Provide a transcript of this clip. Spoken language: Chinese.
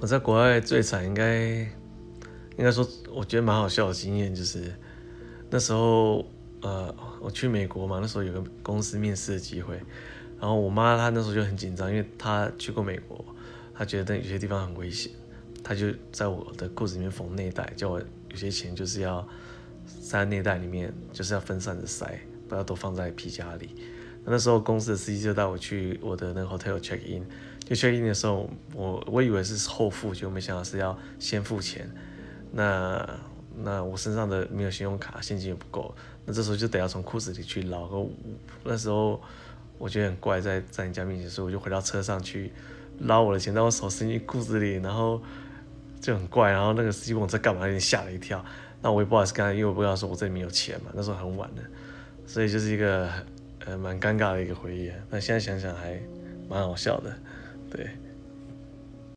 我在国外最惨应该应该说，我觉得蛮好笑的经验就是那时候呃我去美国嘛，那时候有个公司面试的机会，然后我妈她那时候就很紧张，因为她去过美国，她觉得有些地方很危险，她就在我的裤子里面缝内袋，叫我有些钱就是要塞内袋里面，就是要分散的塞，不要都放在皮夹里。那时候公司的司机就带我去我的那个 hotel check in。就 check in 的时候，我我以为是后付，就没想到是要先付钱。那那我身上的没有信用卡，现金也不够。那这时候就得要从裤子里去捞。那时候我觉得很怪，在在人家面前，所以我就回到车上去捞我的钱，但我手伸进裤子里，然后就很怪。然后那个司机问我在干嘛，有点吓了一跳。那我也不好意思跟他，因为我不知道说我这里没有钱嘛。那时候很晚了，所以就是一个蛮尴尬的一个回忆。但现在想想还蛮好笑的。对。